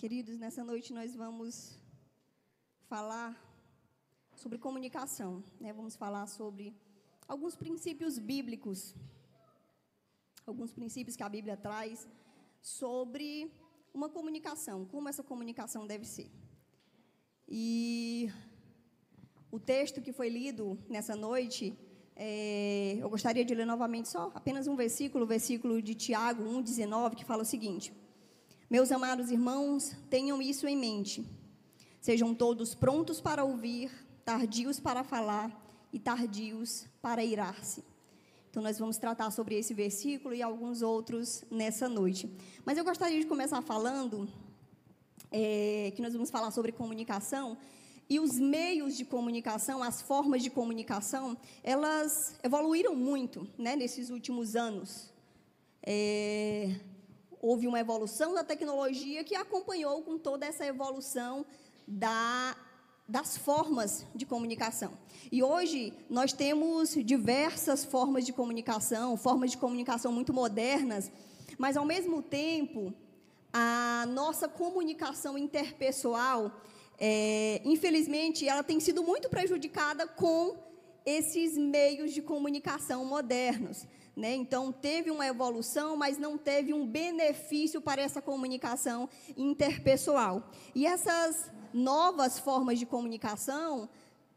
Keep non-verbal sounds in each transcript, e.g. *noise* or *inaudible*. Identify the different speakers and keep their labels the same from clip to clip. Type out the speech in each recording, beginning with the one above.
Speaker 1: Queridos, nessa noite nós vamos falar sobre comunicação, né? Vamos falar sobre alguns princípios bíblicos, alguns princípios que a Bíblia traz sobre uma comunicação, como essa comunicação deve ser. E o texto que foi lido nessa noite, é, eu gostaria de ler novamente só apenas um versículo, o versículo de Tiago 1,19, que fala o seguinte: meus amados irmãos, tenham isso em mente. Sejam todos prontos para ouvir, tardios para falar e tardios para irar-se. Então, nós vamos tratar sobre esse versículo e alguns outros nessa noite. Mas eu gostaria de começar falando é, que nós vamos falar sobre comunicação e os meios de comunicação, as formas de comunicação, elas evoluíram muito né, nesses últimos anos. É, houve uma evolução da tecnologia que acompanhou com toda essa evolução da, das formas de comunicação. E hoje nós temos diversas formas de comunicação, formas de comunicação muito modernas, mas ao mesmo tempo a nossa comunicação interpessoal, é, infelizmente, ela tem sido muito prejudicada com esses meios de comunicação modernos. Né? Então, teve uma evolução, mas não teve um benefício para essa comunicação interpessoal. E essas novas formas de comunicação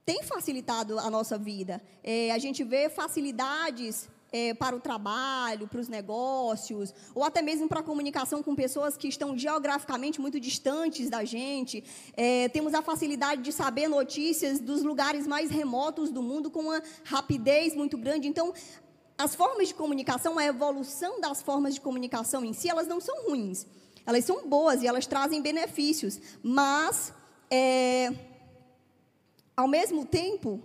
Speaker 1: têm facilitado a nossa vida. É, a gente vê facilidades é, para o trabalho, para os negócios, ou até mesmo para a comunicação com pessoas que estão geograficamente muito distantes da gente. É, temos a facilidade de saber notícias dos lugares mais remotos do mundo com uma rapidez muito grande. Então, as formas de comunicação, a evolução das formas de comunicação em si, elas não são ruins. Elas são boas e elas trazem benefícios. Mas, é, ao mesmo tempo,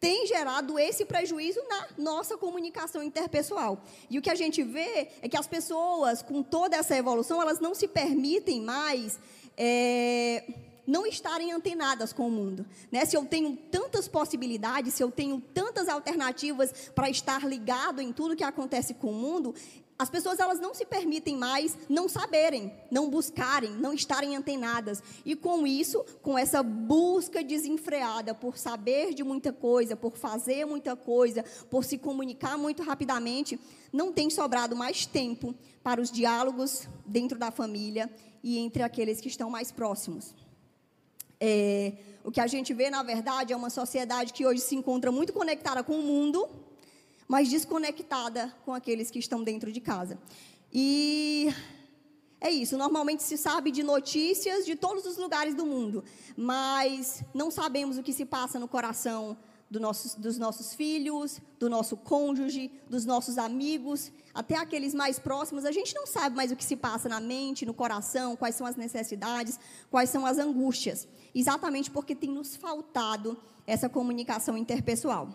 Speaker 1: tem gerado esse prejuízo na nossa comunicação interpessoal. E o que a gente vê é que as pessoas, com toda essa evolução, elas não se permitem mais. É, não estarem antenadas com o mundo. Né? Se eu tenho tantas possibilidades, se eu tenho tantas alternativas para estar ligado em tudo que acontece com o mundo, as pessoas elas não se permitem mais não saberem, não buscarem, não estarem antenadas. E com isso, com essa busca desenfreada por saber de muita coisa, por fazer muita coisa, por se comunicar muito rapidamente, não tem sobrado mais tempo para os diálogos dentro da família e entre aqueles que estão mais próximos. É, o que a gente vê, na verdade, é uma sociedade que hoje se encontra muito conectada com o mundo, mas desconectada com aqueles que estão dentro de casa. E é isso. Normalmente se sabe de notícias de todos os lugares do mundo, mas não sabemos o que se passa no coração do nossos, dos nossos filhos, do nosso cônjuge, dos nossos amigos, até aqueles mais próximos. A gente não sabe mais o que se passa na mente, no coração, quais são as necessidades, quais são as angústias. Exatamente porque tem nos faltado essa comunicação interpessoal.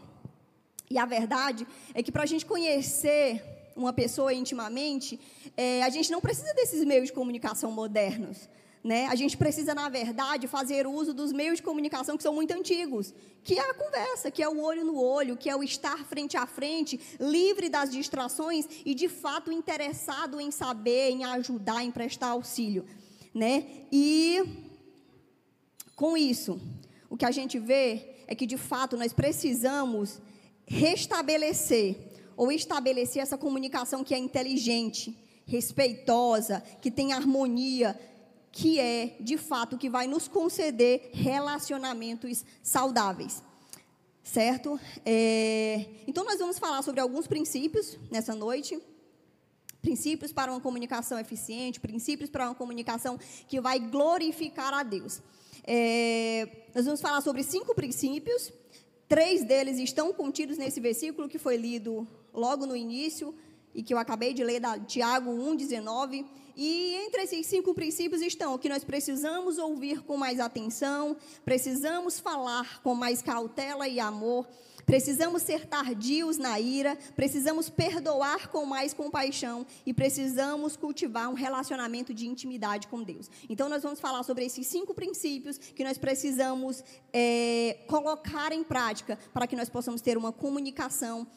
Speaker 1: E a verdade é que para a gente conhecer uma pessoa intimamente, é, a gente não precisa desses meios de comunicação modernos. Né? A gente precisa, na verdade, fazer uso dos meios de comunicação que são muito antigos, que é a conversa, que é o olho no olho, que é o estar frente a frente, livre das distrações e, de fato, interessado em saber, em ajudar, em prestar auxílio. Né? E, com isso, o que a gente vê é que, de fato, nós precisamos restabelecer ou estabelecer essa comunicação que é inteligente, respeitosa, que tem harmonia, que é, de fato, que vai nos conceder relacionamentos saudáveis. Certo? É, então, nós vamos falar sobre alguns princípios nessa noite. Princípios para uma comunicação eficiente, princípios para uma comunicação que vai glorificar a Deus. É, nós vamos falar sobre cinco princípios. Três deles estão contidos nesse versículo que foi lido logo no início e que eu acabei de ler da Tiago 1,19. E entre esses cinco princípios estão que nós precisamos ouvir com mais atenção, precisamos falar com mais cautela e amor, precisamos ser tardios na ira, precisamos perdoar com mais compaixão e precisamos cultivar um relacionamento de intimidade com Deus. Então, nós vamos falar sobre esses cinco princípios que nós precisamos é, colocar em prática para que nós possamos ter uma comunicação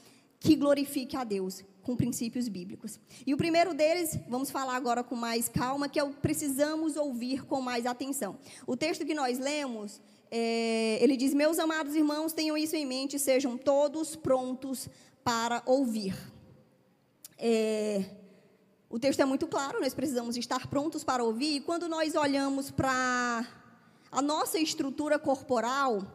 Speaker 1: que glorifique a Deus com princípios bíblicos. E o primeiro deles, vamos falar agora com mais calma, que é o precisamos ouvir com mais atenção. O texto que nós lemos, é, ele diz: Meus amados irmãos, tenham isso em mente, sejam todos prontos para ouvir. É, o texto é muito claro, nós precisamos estar prontos para ouvir, e quando nós olhamos para a nossa estrutura corporal,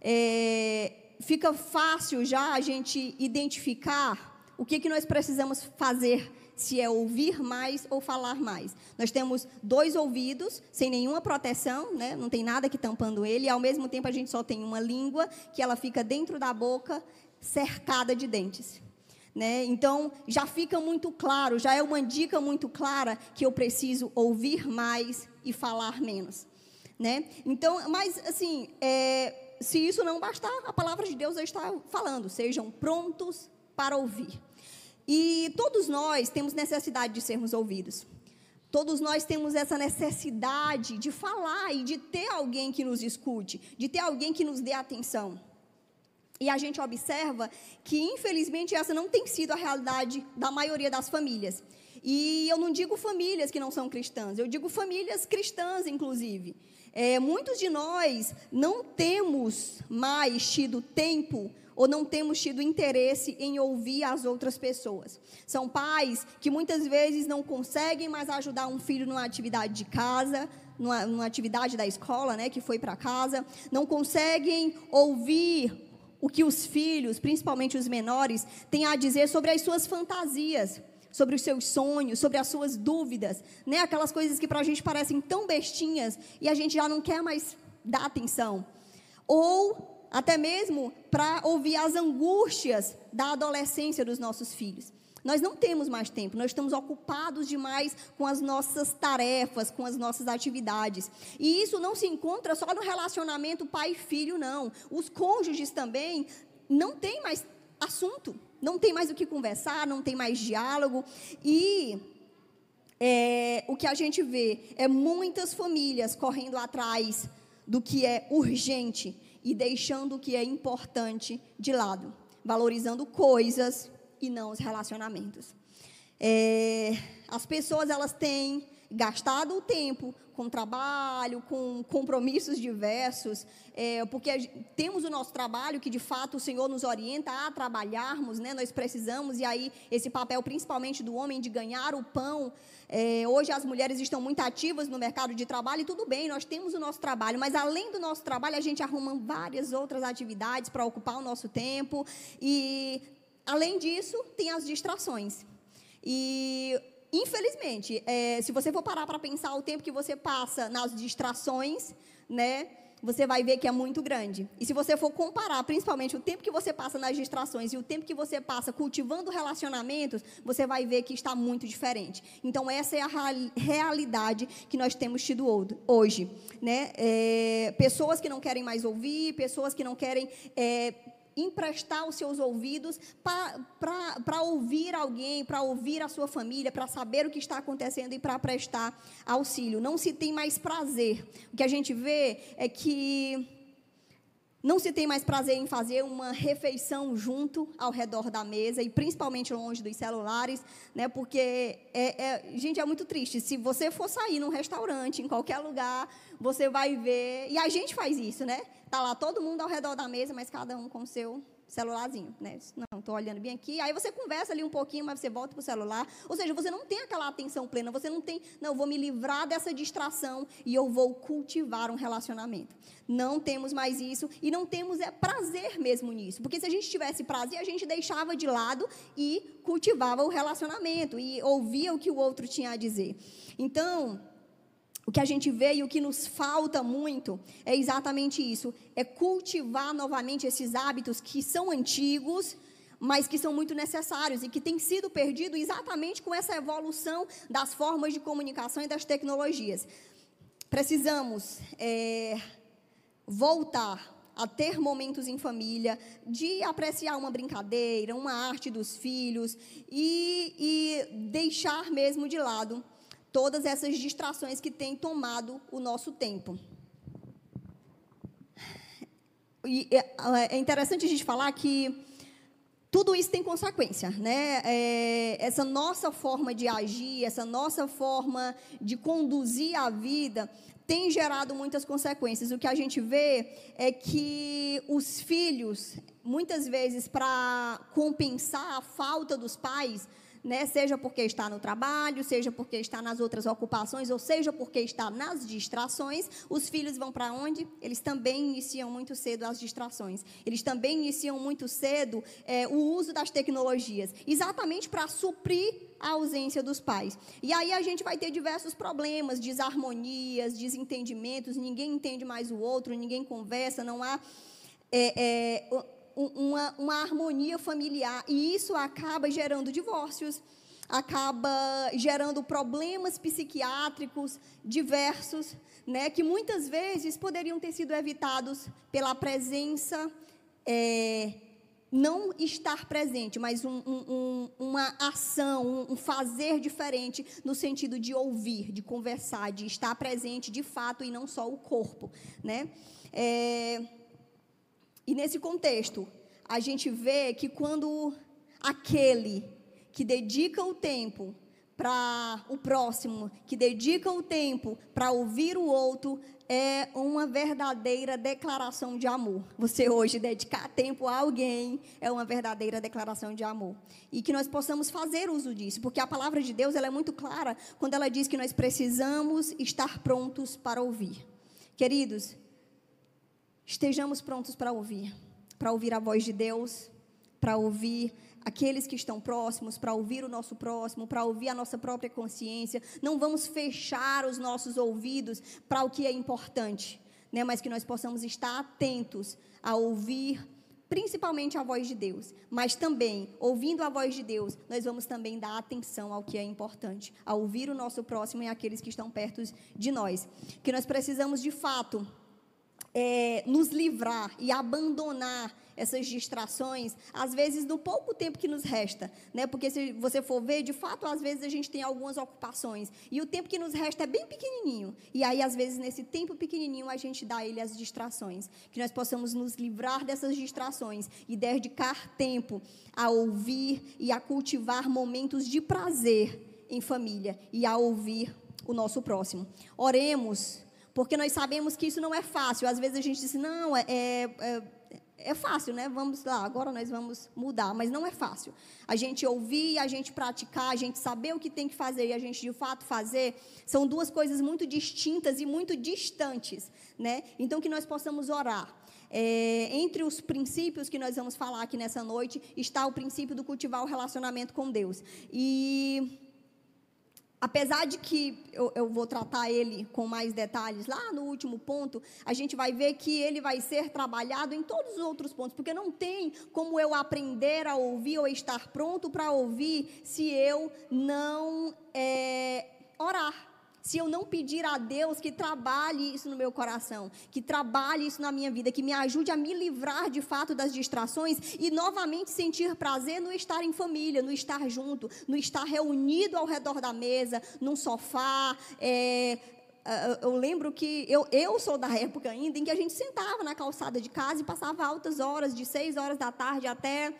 Speaker 1: é, fica fácil já a gente identificar o que, que nós precisamos fazer, se é ouvir mais ou falar mais. Nós temos dois ouvidos, sem nenhuma proteção, né? não tem nada que tampando ele, e ao mesmo tempo a gente só tem uma língua, que ela fica dentro da boca, cercada de dentes. Né? Então, já fica muito claro, já é uma dica muito clara que eu preciso ouvir mais e falar menos. Né? Então, mas assim, é, se isso não bastar, a palavra de Deus está falando: sejam prontos para ouvir. E todos nós temos necessidade de sermos ouvidos. Todos nós temos essa necessidade de falar e de ter alguém que nos escute, de ter alguém que nos dê atenção. E a gente observa que, infelizmente, essa não tem sido a realidade da maioria das famílias. E eu não digo famílias que não são cristãs, eu digo famílias cristãs, inclusive. É, muitos de nós não temos mais tido tempo ou não temos tido interesse em ouvir as outras pessoas. São pais que muitas vezes não conseguem mais ajudar um filho numa atividade de casa, numa, numa atividade da escola, né, que foi para casa, não conseguem ouvir o que os filhos, principalmente os menores, têm a dizer sobre as suas fantasias sobre os seus sonhos, sobre as suas dúvidas, né? Aquelas coisas que para a gente parecem tão bestinhas e a gente já não quer mais dar atenção. Ou até mesmo para ouvir as angústias da adolescência dos nossos filhos. Nós não temos mais tempo, nós estamos ocupados demais com as nossas tarefas, com as nossas atividades. E isso não se encontra só no relacionamento pai-filho, não. Os cônjuges também não têm mais assunto não tem mais o que conversar, não tem mais diálogo. E é, o que a gente vê é muitas famílias correndo atrás do que é urgente e deixando o que é importante de lado, valorizando coisas e não os relacionamentos. É, as pessoas elas têm gastado o tempo com trabalho, com compromissos diversos, é, porque temos o nosso trabalho que de fato o Senhor nos orienta a trabalharmos, né? Nós precisamos e aí esse papel principalmente do homem de ganhar o pão. É, hoje as mulheres estão muito ativas no mercado de trabalho e tudo bem, nós temos o nosso trabalho, mas além do nosso trabalho a gente arruma várias outras atividades para ocupar o nosso tempo e além disso tem as distrações. E infelizmente, é, se você for parar para pensar o tempo que você passa nas distrações, né, você vai ver que é muito grande. E se você for comparar, principalmente, o tempo que você passa nas distrações e o tempo que você passa cultivando relacionamentos, você vai ver que está muito diferente. Então, essa é a realidade que nós temos tido hoje. Né? É, pessoas que não querem mais ouvir, pessoas que não querem. É, emprestar os seus ouvidos para ouvir alguém, para ouvir a sua família, para saber o que está acontecendo e para prestar auxílio. Não se tem mais prazer. O que a gente vê é que não se tem mais prazer em fazer uma refeição junto ao redor da mesa e principalmente longe dos celulares, né? Porque é, é, gente é muito triste. Se você for sair num restaurante, em qualquer lugar, você vai ver e a gente faz isso, né? Tá lá todo mundo ao redor da mesa, mas cada um com seu celularzinho, né? Não, estou olhando bem aqui. Aí você conversa ali um pouquinho, mas você volta para o celular. Ou seja, você não tem aquela atenção plena, você não tem, não, eu vou me livrar dessa distração e eu vou cultivar um relacionamento. Não temos mais isso e não temos é prazer mesmo nisso. Porque se a gente tivesse prazer, a gente deixava de lado e cultivava o relacionamento e ouvia o que o outro tinha a dizer. Então, o que a gente vê e o que nos falta muito é exatamente isso: é cultivar novamente esses hábitos que são antigos, mas que são muito necessários e que têm sido perdidos exatamente com essa evolução das formas de comunicação e das tecnologias. Precisamos é, voltar a ter momentos em família, de apreciar uma brincadeira, uma arte dos filhos e, e deixar mesmo de lado todas essas distrações que têm tomado o nosso tempo. E é, é interessante a gente falar que tudo isso tem consequência, né? É, essa nossa forma de agir, essa nossa forma de conduzir a vida tem gerado muitas consequências. O que a gente vê é que os filhos, muitas vezes, para compensar a falta dos pais, né? Seja porque está no trabalho, seja porque está nas outras ocupações, ou seja porque está nas distrações, os filhos vão para onde? Eles também iniciam muito cedo as distrações. Eles também iniciam muito cedo é, o uso das tecnologias, exatamente para suprir a ausência dos pais. E aí a gente vai ter diversos problemas, desarmonias, desentendimentos, ninguém entende mais o outro, ninguém conversa, não há. É, é, uma, uma harmonia familiar. E isso acaba gerando divórcios, acaba gerando problemas psiquiátricos diversos, né, que muitas vezes poderiam ter sido evitados pela presença, é, não estar presente, mas um, um, uma ação, um fazer diferente no sentido de ouvir, de conversar, de estar presente de fato e não só o corpo, né? É, e nesse contexto, a gente vê que quando aquele que dedica o tempo para o próximo, que dedica o tempo para ouvir o outro, é uma verdadeira declaração de amor. Você hoje dedicar tempo a alguém é uma verdadeira declaração de amor. E que nós possamos fazer uso disso, porque a palavra de Deus ela é muito clara quando ela diz que nós precisamos estar prontos para ouvir. Queridos, estejamos prontos para ouvir, para ouvir a voz de Deus, para ouvir aqueles que estão próximos, para ouvir o nosso próximo, para ouvir a nossa própria consciência. Não vamos fechar os nossos ouvidos para o que é importante, né? mas que nós possamos estar atentos a ouvir principalmente a voz de Deus, mas também, ouvindo a voz de Deus, nós vamos também dar atenção ao que é importante, a ouvir o nosso próximo e aqueles que estão perto de nós. Que nós precisamos, de fato, é, nos livrar e abandonar essas distrações, às vezes no pouco tempo que nos resta, né? Porque se você for ver, de fato, às vezes a gente tem algumas ocupações e o tempo que nos resta é bem pequenininho. E aí, às vezes, nesse tempo pequenininho, a gente dá ele as distrações. Que nós possamos nos livrar dessas distrações e dedicar tempo a ouvir e a cultivar momentos de prazer em família e a ouvir o nosso próximo. Oremos porque nós sabemos que isso não é fácil. Às vezes a gente diz, não, é, é, é fácil, né? Vamos lá, agora nós vamos mudar, mas não é fácil. A gente ouvir, a gente praticar, a gente saber o que tem que fazer e a gente de fato fazer, são duas coisas muito distintas e muito distantes, né? Então que nós possamos orar. É, entre os princípios que nós vamos falar aqui nessa noite está o princípio do cultivar o relacionamento com Deus. E apesar de que eu, eu, vou tratar ele com mais detalhes lá no último ponto, a gente vai ver que ele vai ser trabalhado em todos os outros pontos, porque não tem como eu aprender a ouvir ou estar pronto para ouvir se eu não é, orar se eu não pedir a Deus que trabalhe isso no meu coração, que trabalhe isso na minha vida, que me ajude a me livrar de fato das distrações e novamente sentir prazer no estar em família, no estar junto, no estar reunido ao redor da mesa, num sofá. É, eu lembro que eu, eu sou da *laughs* época ainda em que a gente sentava na calçada de casa e passava altas horas, de 6 horas da tarde até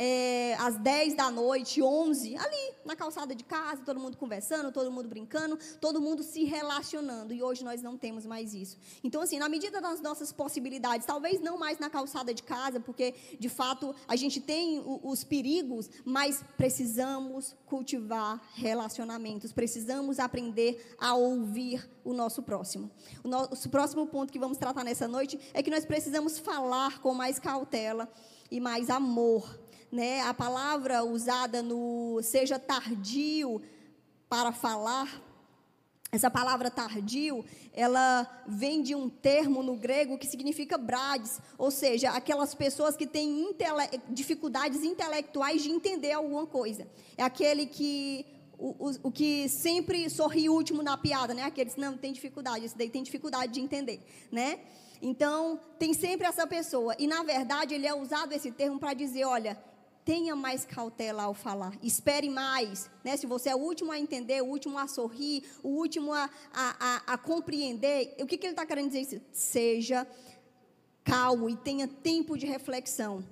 Speaker 1: é, às 10 da noite, 11, ali na calçada de casa, todo mundo conversando, todo mundo brincando, todo mundo se relacionando. E hoje nós não temos mais isso. Então, assim, na medida das nossas possibilidades, talvez não mais na calçada de casa, porque de fato a gente tem os perigos, mas precisamos cultivar relacionamentos, precisamos aprender a ouvir o nosso próximo. O nosso próximo ponto que vamos tratar nessa noite é que nós precisamos falar com mais cautela e mais amor né? A palavra usada no seja tardio para falar, essa palavra tardio, ela vem de um termo no grego que significa brades, ou seja, aquelas pessoas que têm intele dificuldades intelectuais de entender alguma coisa. É aquele que o, o, o, que sempre sorri último na piada, né? Aqueles não tem dificuldade, esse daí tem dificuldade de entender, né? Então, tem sempre essa pessoa. E, na verdade, ele é usado esse termo para dizer: olha, tenha mais cautela ao falar, espere mais. Né? Se você é o último a entender, o último a sorrir, o último a, a, a, a compreender, o que, que ele está querendo dizer? Seja calmo e tenha tempo de reflexão.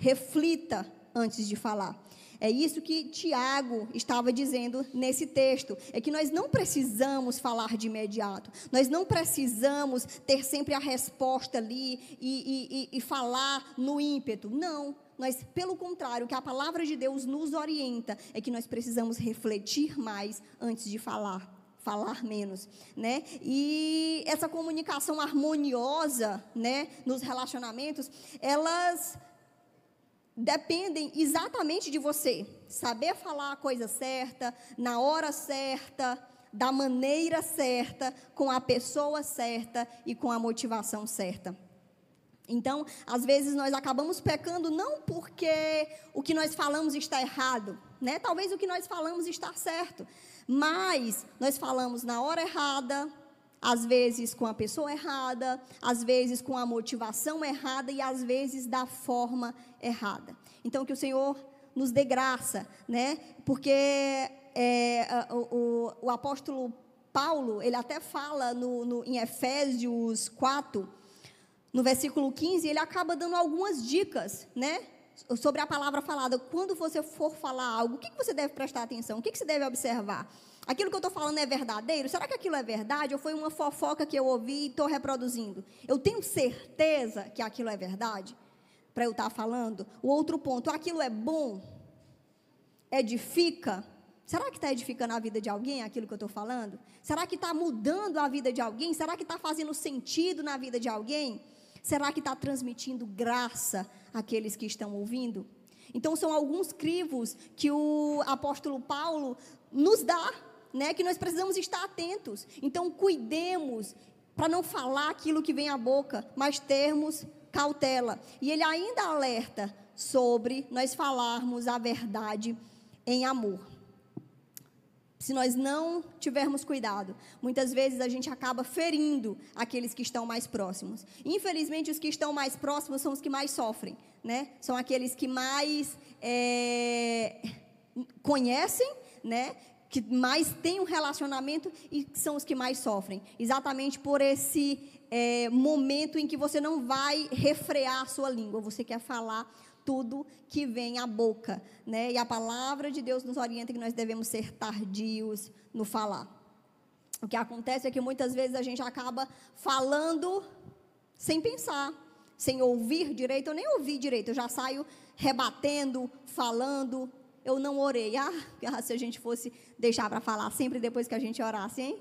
Speaker 1: Reflita antes de falar. É isso que Tiago estava dizendo nesse texto. É que nós não precisamos falar de imediato. Nós não precisamos ter sempre a resposta ali e, e, e falar no ímpeto. Não. Nós, pelo contrário, o que a palavra de Deus nos orienta é que nós precisamos refletir mais antes de falar falar menos, né? E essa comunicação harmoniosa, né, nos relacionamentos, elas dependem exatamente de você. Saber falar a coisa certa, na hora certa, da maneira certa, com a pessoa certa e com a motivação certa. Então, às vezes nós acabamos pecando não porque o que nós falamos está errado, né? Talvez o que nós falamos está certo, mas nós falamos na hora errada, às vezes com a pessoa errada, às vezes com a motivação errada e às vezes da forma errada. Então, que o Senhor nos dê graça, né? Porque é, o, o, o, apóstolo Paulo, ele até fala no, no, em Efésios 4, no versículo 15, ele acaba dando algumas dicas, né? Sobre a palavra falada. Quando você for falar algo, o que, você deve prestar atenção? O que, que você deve observar? Aquilo que eu estou falando é verdadeiro? Será que aquilo é verdade? Ou foi uma fofoca que eu ouvi e estou reproduzindo? Eu tenho certeza que aquilo é verdade? Para eu estar tá falando? O outro ponto, aquilo é bom? Edifica? Será que está edificando a vida de alguém aquilo que eu estou falando? Será que está mudando a vida de alguém? Será que está fazendo sentido na vida de alguém? Será que está transmitindo graça àqueles que estão ouvindo? Então, são alguns crivos que o apóstolo Paulo nos dá né, que nós precisamos estar atentos. Então, cuidemos para não falar aquilo que vem à boca, mas termos cautela. E ele ainda alerta sobre nós falarmos a verdade em amor. Se nós não tivermos cuidado, muitas vezes a gente acaba ferindo aqueles que estão mais próximos. Infelizmente, os que estão mais próximos são os que mais sofrem, né? São aqueles que mais é, conhecem, né? que mais têm um relacionamento e são os que mais sofrem. Exatamente por esse é, momento em que você não vai refrear a sua língua, você quer falar tudo que vem à boca. Né? E a palavra de Deus nos orienta que nós devemos ser tardios no falar. O que acontece é que muitas vezes a gente acaba falando sem pensar, sem ouvir direito. Eu nem ouvi direito, eu já saio rebatendo, falando, eu não orei. Ah, ah se a gente fosse deixar para falar sempre depois que a gente orasse, hein?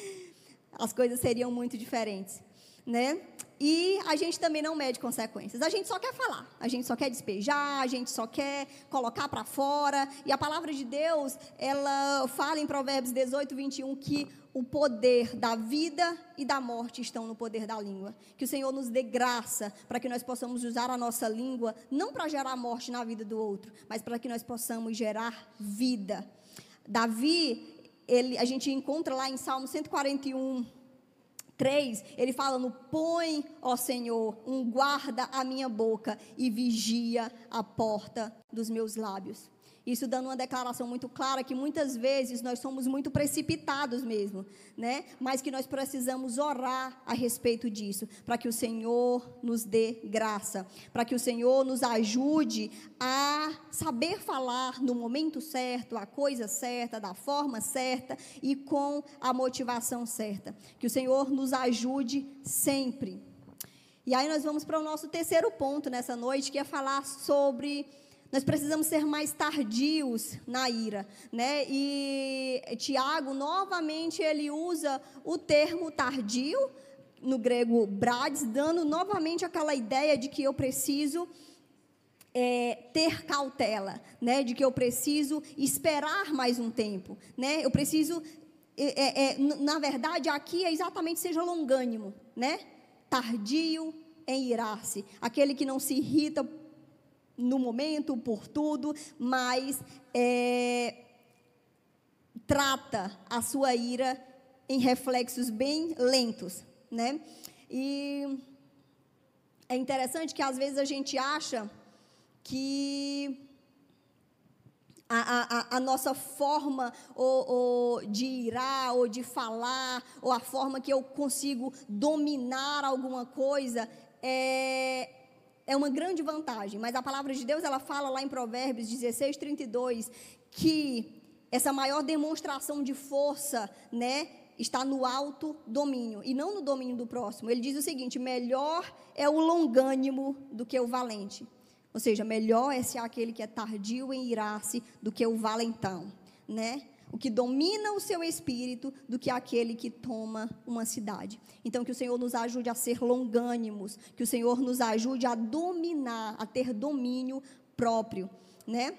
Speaker 1: *laughs* As coisas seriam muito diferentes, né? E a gente também não mede consequências. A gente só quer falar, a gente só quer despejar, a gente só quer colocar para fora. E a palavra de Deus, ela fala em Provérbios 18, 21 que o poder da vida e da morte estão no poder da língua. Que o Senhor nos dê graça para que nós possamos usar a nossa língua, não para gerar morte na vida do outro, mas para que nós possamos gerar vida. Davi, ele, a gente encontra lá em Salmo 141, 3, ele fala no põe, ó Senhor, um guarda a minha boca e vigia a porta dos meus lábios. Isso dando uma declaração muito clara que muitas vezes nós somos muito precipitados mesmo, né? Mas que nós precisamos orar a respeito disso, para que o Senhor nos dê graça, para que o Senhor nos ajude a saber falar no momento certo, a coisa certa, da forma certa e com a motivação certa. Que o Senhor nos ajude sempre. E aí nós vamos para o nosso terceiro ponto nessa noite, que é falar sobre nós precisamos ser mais tardios na ira, né? E Tiago novamente ele usa o termo tardio no grego brades, dando novamente aquela ideia de que eu preciso é, ter cautela, né? De que eu preciso esperar mais um tempo, né? Eu preciso, é, é, é na verdade, aqui é exatamente seja longânimo, né? Tardio em irar-se, aquele que não se irrita no momento, por tudo, mas é, trata a sua ira em reflexos bem lentos, né? E é interessante que às vezes a gente acha que a, a, a, nossa forma ou, ou de irar, ou de falar, ou a forma que eu consigo dominar alguma coisa, é, é uma grande vantagem, mas a palavra de Deus ela fala lá em Provérbios 16, 32 que essa maior demonstração de força, né, está no alto domínio e não no domínio do próximo. Ele diz o seguinte: melhor é o longânimo do que o valente. Ou seja, melhor é ser aquele que é tardio em irar-se do que o valentão, né? O que domina o seu espírito do que aquele que toma uma cidade. Então, que o Senhor nos ajude a ser longânimos, que o Senhor nos ajude a dominar, a ter domínio próprio, né?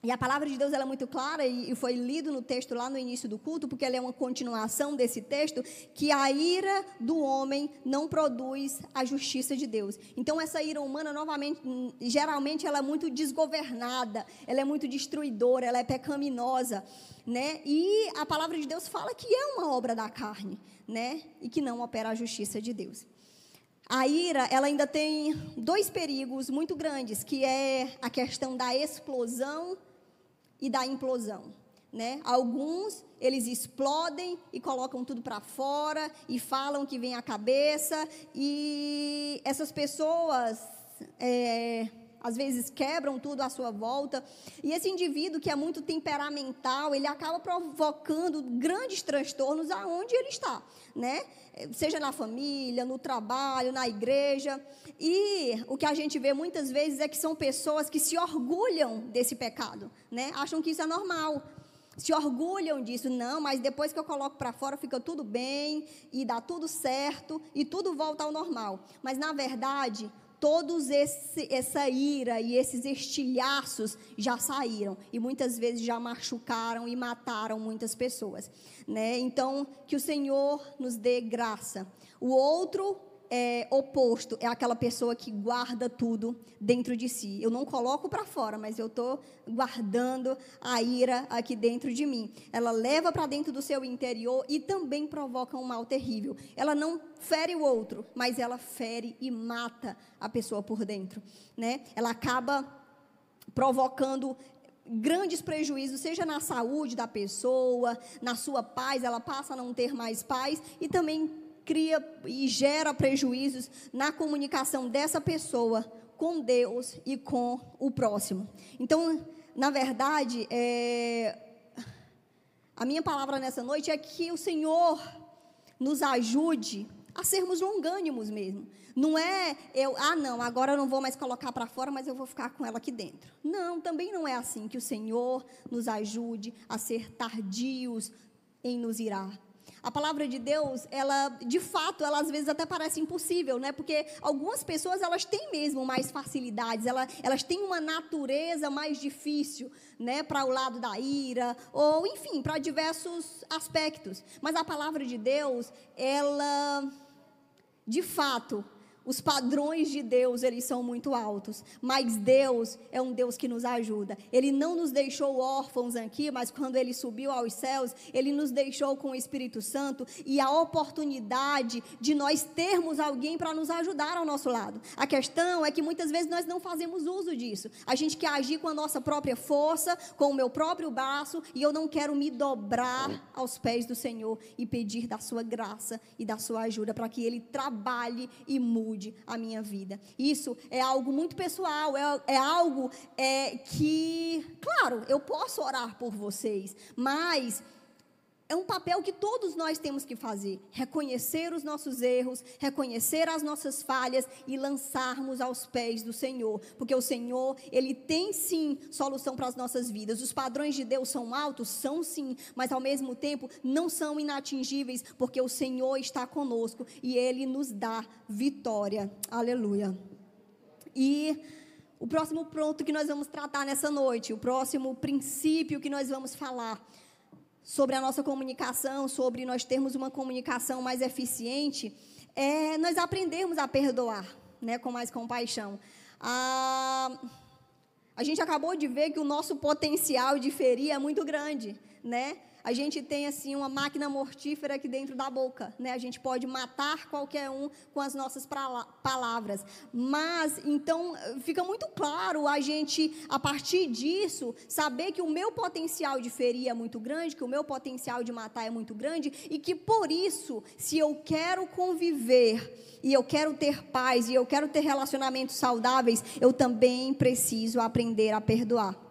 Speaker 1: E a palavra de Deus é muito clara e, foi lido no texto lá no início do culto, porque ela é uma continuação desse texto, que a ira do homem não produz a justiça de Deus. Então essa ira humana, novamente, hum, geralmente ela é muito desgovernada, ela é muito destruidora, ela é pecaminosa, né? E a palavra de Deus fala que é uma obra da carne, né? E que não opera a justiça de Deus. A ira, ela ainda tem dois perigos muito grandes, que é a questão da explosão e da implosão. Né? Alguns eles explodem e colocam tudo para fora e falam que vem a cabeça e essas pessoas é, às vezes quebram tudo à sua volta e esse indivíduo que é muito temperamental ele acaba provocando grandes transtornos aonde ele está, né? Seja na família, no trabalho, na igreja e o que a gente vê muitas vezes é que são pessoas que se orgulham desse pecado, né? Acham que isso é normal. Se orgulham disso, não, mas depois que eu coloco para fora fica tudo bem e dá tudo certo e tudo volta ao normal. Mas na verdade, todos esse, essa ira e esses estilhaços já saíram e muitas vezes já machucaram e mataram muitas pessoas, né? Então que o Senhor nos dê graça. O outro é, oposto é aquela pessoa que guarda tudo dentro de si. Eu não coloco para fora, mas eu estou guardando a ira aqui dentro de mim. Ela leva para dentro do seu interior e também provoca um mal terrível. Ela não fere o outro, mas ela fere e mata a pessoa por dentro. Né? Ela acaba provocando grandes prejuízos, seja na saúde da pessoa, na sua paz, ela passa a não ter mais paz e também cria e gera prejuízos na comunicação dessa pessoa com Deus e com o próximo. Então, na verdade, é, a minha palavra nessa noite é que o Senhor nos ajude a sermos longânimos mesmo. Não é eu, ah, não, agora eu não vou mais colocar para fora, mas eu vou ficar com ela aqui dentro. Não, também não é assim. Que o Senhor nos ajude a ser tardios em nos irar. A palavra de Deus, ela, de fato, ela às vezes até parece impossível, né? Porque algumas pessoas, elas têm mesmo mais facilidades, elas, elas têm uma natureza mais difícil, né? Para o lado da ira, ou enfim, para diversos aspectos. Mas a palavra de Deus, ela, de fato, os padrões de Deus, eles são muito altos, mas Deus é um Deus que nos ajuda. Ele não nos deixou órfãos aqui, mas quando ele subiu aos céus, ele nos deixou com o Espírito Santo e a oportunidade de nós termos alguém para nos ajudar ao nosso lado. A questão é que muitas vezes nós não fazemos uso disso. A gente quer agir com a nossa própria força, com o meu próprio braço, e eu não quero me dobrar aos pés do Senhor e pedir da sua graça e da sua ajuda para que ele trabalhe e mude mude a minha vida. Isso é algo muito pessoal, é, é algo é, que, claro, eu posso orar por vocês, mas é um papel que todos nós temos que fazer: reconhecer os nossos erros, reconhecer as nossas falhas e lançarmos aos pés do Senhor, porque o Senhor, ele tem sim solução para as nossas vidas. Os padrões de Deus são altos, são sim, mas ao mesmo tempo não são inatingíveis, porque o Senhor está conosco e ele nos dá vitória. Aleluia. E o próximo ponto que nós vamos tratar nessa noite, o próximo princípio que nós vamos falar sobre a nossa comunicação, sobre nós termos uma comunicação mais eficiente, é nós aprendermos a perdoar, né, com mais compaixão. A, a gente acabou de ver que o nosso potencial de ferir é muito grande, né? A gente tem assim uma máquina mortífera aqui dentro da boca, né? A gente pode matar qualquer um com as nossas palavras. Mas então fica muito claro a gente a partir disso saber que o meu potencial de ferir é muito grande, que o meu potencial de matar é muito grande e que por isso, se eu quero conviver e eu quero ter paz e eu quero ter relacionamentos saudáveis, eu também preciso aprender a perdoar.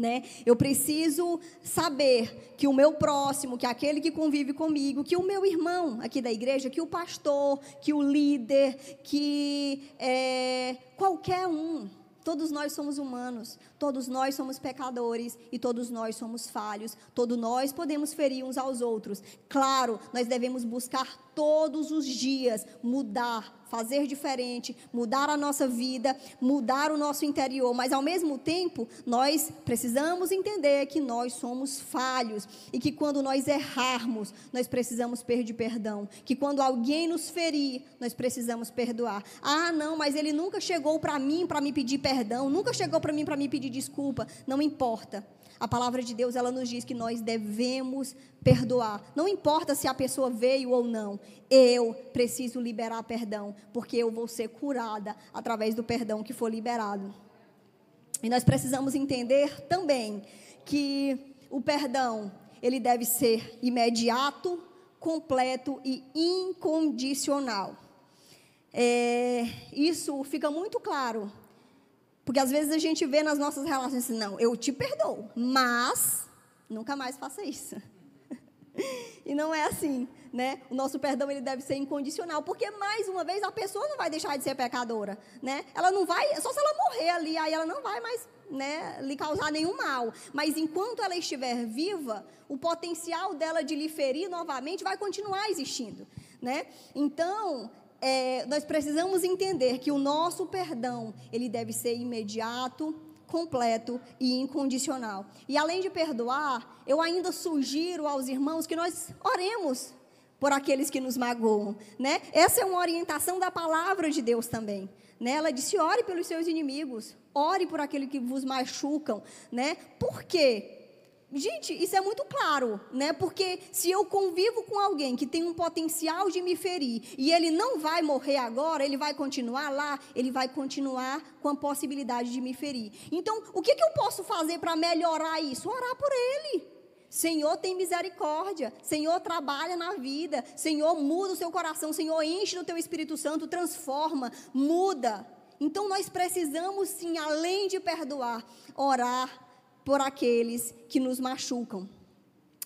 Speaker 1: Né? Eu preciso saber que o meu próximo, que aquele que convive comigo, que o meu irmão aqui da igreja, que o pastor, que o líder, que é, qualquer um, todos nós somos humanos, todos nós somos pecadores e todos nós somos falhos, todos nós podemos ferir uns aos outros. Claro, nós devemos buscar todos os dias mudar fazer diferente, mudar a nossa vida, mudar o nosso interior, mas ao mesmo tempo, nós precisamos entender que nós somos falhos e que quando nós errarmos, nós precisamos pedir perdão, que quando alguém nos ferir, nós precisamos perdoar. Ah, não, mas ele nunca chegou para mim para me pedir perdão, nunca chegou para mim para me pedir desculpa, não importa. A palavra de Deus, ela nos diz que nós devemos perdoar. Não importa se a pessoa veio ou não. Eu preciso liberar perdão, porque eu vou ser curada através do perdão que for liberado. E nós precisamos entender também que o perdão, ele deve ser imediato, completo e incondicional. É, isso fica muito claro porque às vezes a gente vê nas nossas relações assim, não, eu te perdoo, mas nunca mais faça isso. *laughs* e não é assim, né? O nosso perdão ele deve ser incondicional, porque mais uma vez a pessoa não vai deixar de ser pecadora, né? Ela não vai, só se ela morrer ali, aí ela não vai mais, né, lhe causar nenhum mal. Mas enquanto ela estiver viva, o potencial dela de lhe ferir novamente vai continuar existindo, né? Então, é, nós precisamos entender que o nosso perdão ele deve ser imediato, completo e incondicional. E além de perdoar, eu ainda sugiro aos irmãos que nós oremos por aqueles que nos magoam, né? Essa é uma orientação da palavra de Deus também. Né? Ela disse: ore pelos seus inimigos, ore por aqueles que vos machucam, né? Por quê? Gente, isso é muito claro, né? Porque se eu convivo com alguém que tem um potencial de me ferir e ele não vai morrer agora, ele vai continuar lá, ele vai continuar com a possibilidade de me ferir. Então, o que, que eu posso fazer para melhorar isso? Orar por ele. Senhor, tem misericórdia. Senhor, trabalha na vida. Senhor, muda o seu coração. Senhor, enche do teu Espírito Santo, transforma, muda. Então, nós precisamos, sim, além de perdoar, orar por aqueles que nos machucam.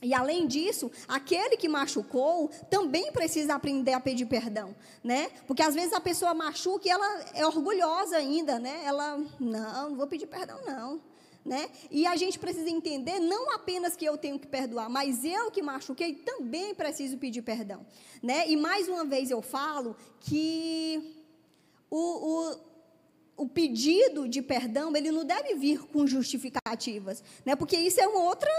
Speaker 1: E além disso, aquele que machucou também precisa aprender a pedir perdão, né? Porque às vezes a pessoa machuca e ela é orgulhosa ainda, né? Ela, não, não vou pedir perdão não, né? E a gente precisa entender não apenas que eu tenho que perdoar, mas eu que machuquei também preciso pedir perdão, né? E mais uma vez eu falo que o, o o pedido de perdão ele não deve vir com justificativas, né? Porque isso é uma outra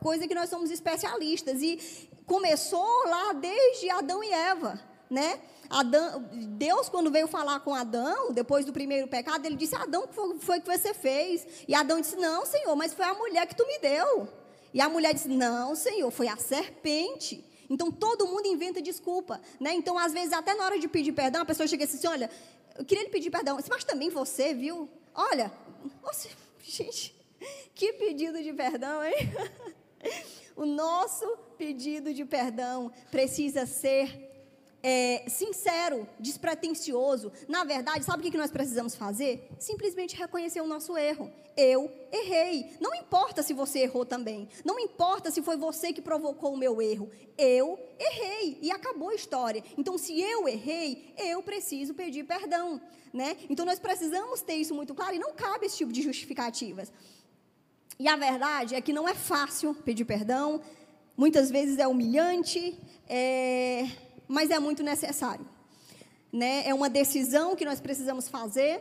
Speaker 1: coisa que nós somos especialistas e começou lá desde Adão e Eva, né? Adão, Deus quando veio falar com Adão depois do primeiro pecado ele disse Adão foi, foi que você fez e Adão disse não Senhor mas foi a mulher que tu me deu e a mulher disse não Senhor foi a serpente então todo mundo inventa desculpa, né? Então às vezes até na hora de pedir perdão a pessoa chega assim, olha, eu queria lhe pedir perdão, mas também você, viu? Olha, nossa, gente, que pedido de perdão, hein? *laughs* O nosso pedido de perdão precisa ser é, sincero, despretensioso. Na verdade, sabe o que nós precisamos fazer? Simplesmente reconhecer o nosso erro. Eu errei. Não importa se você errou também. Não importa se foi você que provocou o meu erro. Eu errei. E acabou a história. Então, se eu errei, eu preciso pedir perdão. Né? Então, nós precisamos ter isso muito claro e não cabe esse tipo de justificativas. E a verdade é que não é fácil pedir perdão. Muitas vezes é humilhante. É mas é muito necessário. Né? É uma decisão que nós precisamos fazer,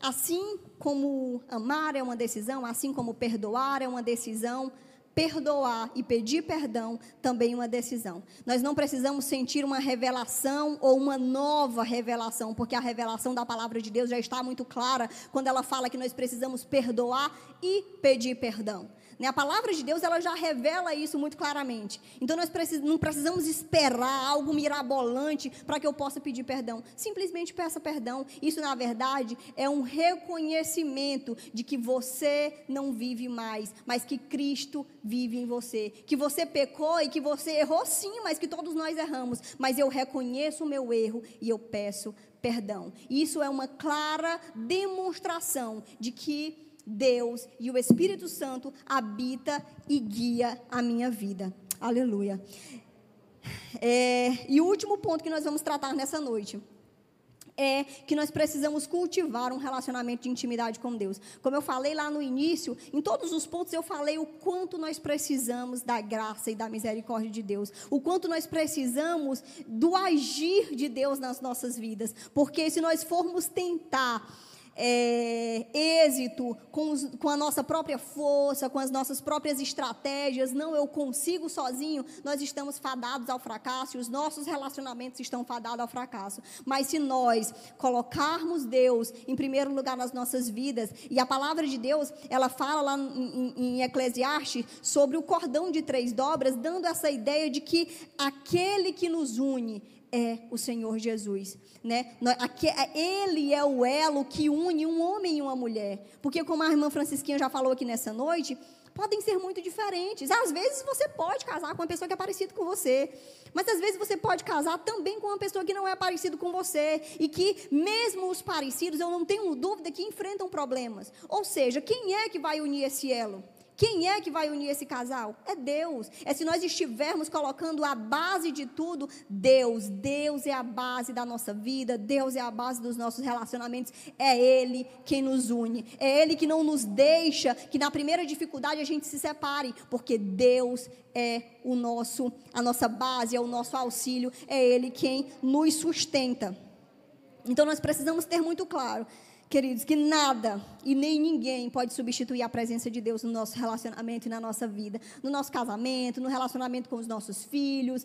Speaker 1: assim como amar é uma decisão, assim como perdoar é uma decisão, perdoar e pedir perdão também é uma decisão. Nós não precisamos sentir uma revelação ou uma nova revelação, porque a revelação da palavra de Deus já está muito clara quando ela fala que nós precisamos perdoar e pedir perdão. Né? A palavra de Deus ela já revela isso muito claramente. Então nós não precisamos esperar algo mirabolante para que eu possa pedir perdão. Simplesmente peça perdão. Isso, na verdade, é um reconhecimento de que você não vive mais, mas que Cristo vive em você. Que você pecou e que você errou sim, mas que todos nós erramos. Mas eu reconheço o meu erro e eu peço perdão. Isso é uma clara demonstração de que Deus e o Espírito Santo habita e guia a minha vida. Aleluia. É, e o último ponto que nós vamos tratar nessa noite é que nós precisamos cultivar um relacionamento de intimidade com Deus. Como eu falei lá no início, em todos os pontos eu falei o quanto nós precisamos da graça e da misericórdia de Deus, o quanto nós precisamos do agir de Deus nas nossas vidas, porque se nós formos tentar é, êxito com, os, com a nossa própria força, com as nossas próprias estratégias, não eu consigo sozinho, nós estamos fadados ao fracasso e os nossos relacionamentos estão fadados ao fracasso. Mas se nós colocarmos Deus em primeiro lugar nas nossas vidas, e a palavra de Deus, ela fala lá em, em Eclesiastes sobre o cordão de três dobras, dando essa ideia de que aquele que nos une, é o Senhor Jesus, né? Ele é o elo que une um homem e uma mulher, porque como a irmã Francisquinha já falou aqui nessa noite, podem ser muito diferentes. Às vezes você pode casar com uma pessoa que é parecida com você, mas às vezes você pode casar também com uma pessoa que não é parecida com você e que mesmo os parecidos, eu não tenho dúvida que enfrentam problemas. Ou seja, quem é que vai unir esse elo? Quem é que vai unir esse casal? É Deus. É se nós estivermos colocando a base de tudo, Deus. Deus é a base da nossa vida, Deus é a base dos nossos relacionamentos. É Ele quem nos une. É Ele que não nos deixa que na primeira dificuldade a gente se separe, porque Deus é o nosso, a nossa base, é o nosso auxílio, é Ele quem nos sustenta. Então nós precisamos ter muito claro Queridos, que nada e nem ninguém pode substituir a presença de Deus no nosso relacionamento e na nossa vida, no nosso casamento, no relacionamento com os nossos filhos,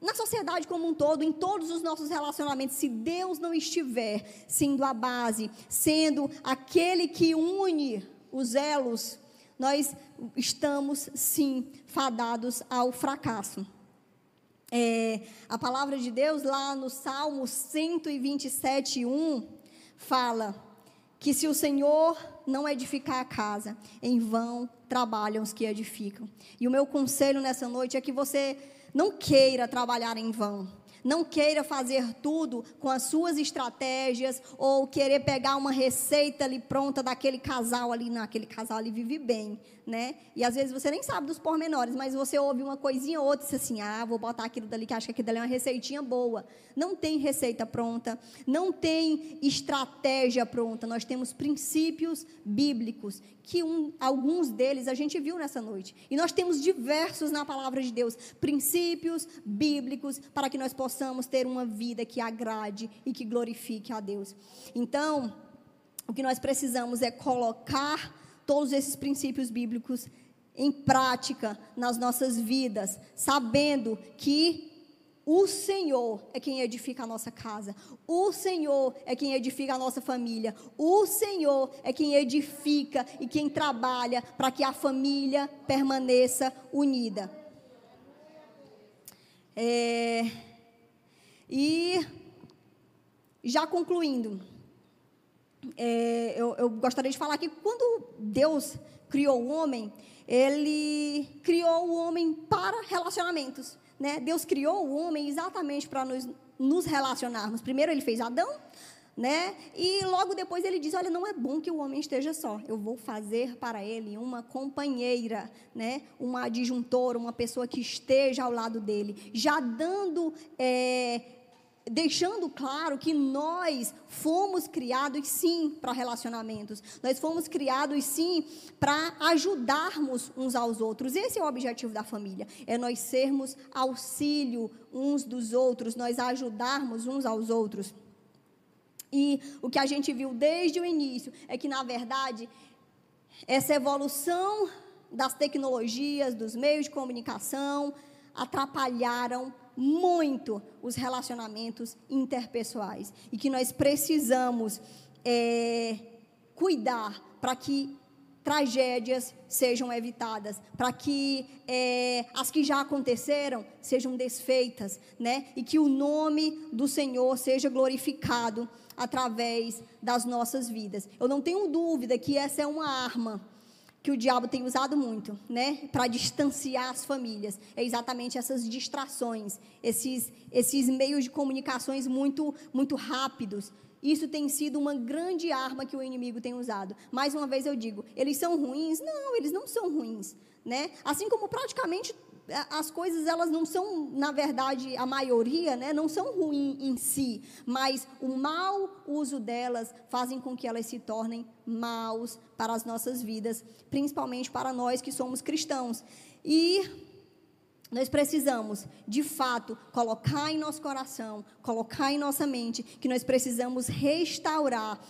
Speaker 1: na sociedade como um todo, em todos os nossos relacionamentos. Se Deus não estiver sendo a base, sendo aquele que une os elos, nós estamos sim fadados ao fracasso. É, a palavra de Deus, lá no Salmo 127, 1, fala que se o Senhor não edificar a casa, em vão trabalham os que edificam. E o meu conselho nessa noite é que você não queira trabalhar em vão. Não queira fazer tudo com as suas estratégias ou querer pegar uma receita ali pronta daquele casal ali, naquele casal ali vive bem, né? E às vezes você nem sabe dos pormenores, mas você ouve uma coisinha ou outra e diz assim: "Ah, vou botar aquilo dali que acho que aquilo dali é uma receitinha boa". Não tem receita pronta, não tem estratégia pronta. Nós temos princípios bíblicos que um, alguns deles a gente viu nessa noite. E nós temos diversos na palavra de Deus, princípios bíblicos para que nós possamos ter uma vida que agrade e que glorifique a Deus. Então, o que nós precisamos é colocar todos esses princípios bíblicos em prática nas nossas vidas, sabendo que o Senhor é quem edifica a nossa casa. O Senhor é quem edifica a nossa família. O Senhor é quem edifica e quem trabalha para que a família permaneça unida. É, e já concluindo, é, eu, eu gostaria de falar que quando Deus criou o homem, Ele criou o homem para relacionamentos. Né? Deus criou o homem exatamente para nos, nos relacionarmos. Primeiro ele fez Adão, né? E logo depois ele diz: Olha, não é bom que o homem esteja só. Eu vou fazer para ele uma companheira, né? Uma adjuntora, uma pessoa que esteja ao lado dele, já dando é, deixando claro que nós fomos criados sim para relacionamentos. Nós fomos criados sim para ajudarmos uns aos outros. Esse é o objetivo da família, é nós sermos auxílio uns dos outros, nós ajudarmos uns aos outros. E o que a gente viu desde o início é que na verdade essa evolução das tecnologias, dos meios de comunicação atrapalharam muito os relacionamentos interpessoais e que nós precisamos é, cuidar para que tragédias sejam evitadas, para que é, as que já aconteceram sejam desfeitas, né? E que o nome do Senhor seja glorificado através das nossas vidas. Eu não tenho dúvida que essa é uma arma que o diabo tem usado muito, né, para distanciar as famílias. É exatamente essas distrações, esses esses meios de comunicações muito muito rápidos. Isso tem sido uma grande arma que o inimigo tem usado. Mais uma vez eu digo, eles são ruins? Não, eles não são ruins, né? Assim como praticamente as coisas elas não são, na verdade, a maioria, né, não são ruins em si, mas o mau uso delas fazem com que elas se tornem maus para as nossas vidas, principalmente para nós que somos cristãos. E nós precisamos, de fato, colocar em nosso coração, colocar em nossa mente que nós precisamos restaurar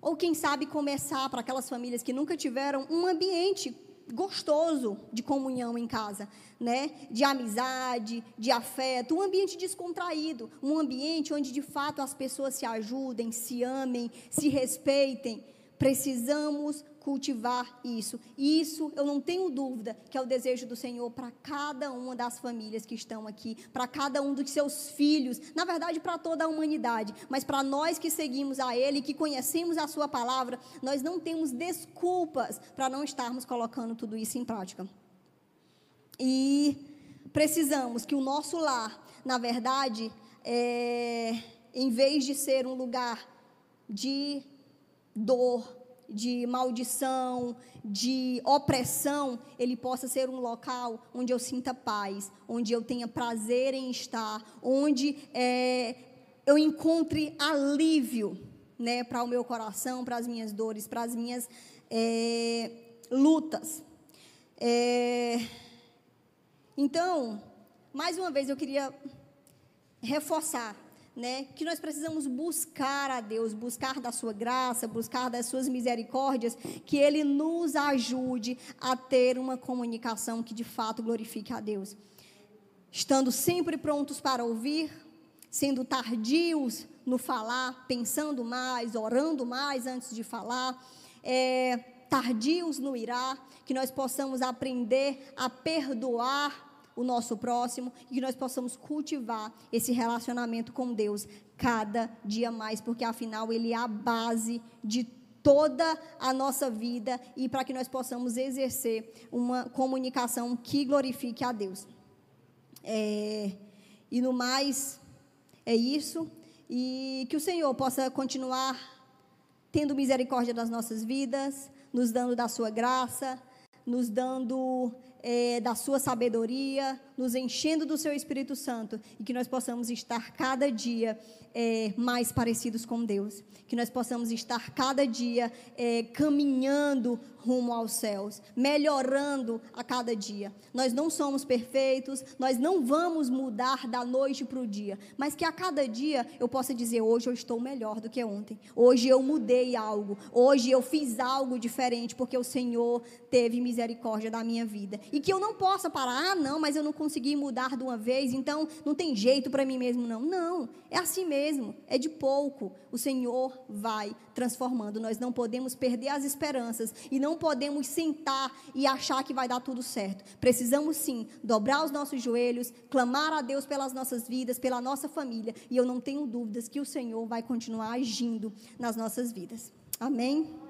Speaker 1: ou quem sabe começar para aquelas famílias que nunca tiveram um ambiente gostoso de comunhão em casa, né? De amizade, de afeto, um ambiente descontraído, um ambiente onde de fato as pessoas se ajudem, se amem, se respeitem. Precisamos cultivar isso. Isso, eu não tenho dúvida, que é o desejo do Senhor para cada uma das famílias que estão aqui, para cada um dos seus filhos, na verdade, para toda a humanidade. Mas para nós que seguimos a Ele, que conhecemos a Sua palavra, nós não temos desculpas para não estarmos colocando tudo isso em prática. E precisamos que o nosso lar, na verdade, é, em vez de ser um lugar de dor, de maldição, de opressão, ele possa ser um local onde eu sinta paz, onde eu tenha prazer em estar, onde é, eu encontre alívio né, para o meu coração, para as minhas dores, para as minhas é, lutas. É, então, mais uma vez, eu queria reforçar né, que nós precisamos buscar a Deus, buscar da sua graça, buscar das suas misericórdias, que Ele nos ajude a ter uma comunicação que de fato glorifique a Deus. Estando sempre prontos para ouvir, sendo tardios no falar, pensando mais, orando mais antes de falar, é, tardios no irá, que nós possamos aprender a perdoar o nosso próximo e que nós possamos cultivar esse relacionamento com Deus cada dia mais, porque afinal ele é a base de toda a nossa vida e para que nós possamos exercer uma comunicação que glorifique a Deus. É, e no mais, é isso. E que o Senhor possa continuar tendo misericórdia das nossas vidas, nos dando da sua graça, nos dando é, da sua sabedoria, nos enchendo do seu Espírito Santo e que nós possamos estar cada dia é, mais parecidos com Deus. Que nós possamos estar cada dia é, caminhando rumo aos céus, melhorando a cada dia. Nós não somos perfeitos, nós não vamos mudar da noite para o dia, mas que a cada dia eu possa dizer: hoje eu estou melhor do que ontem, hoje eu mudei algo, hoje eu fiz algo diferente, porque o Senhor teve misericórdia da minha vida. E que eu não possa parar, ah, não, mas eu não consegui mudar de uma vez, então não tem jeito para mim mesmo, não. Não, é assim mesmo, é de pouco. O Senhor vai transformando. Nós não podemos perder as esperanças e não podemos sentar e achar que vai dar tudo certo. Precisamos sim dobrar os nossos joelhos, clamar a Deus pelas nossas vidas, pela nossa família, e eu não tenho dúvidas que o Senhor vai continuar agindo nas nossas vidas. Amém?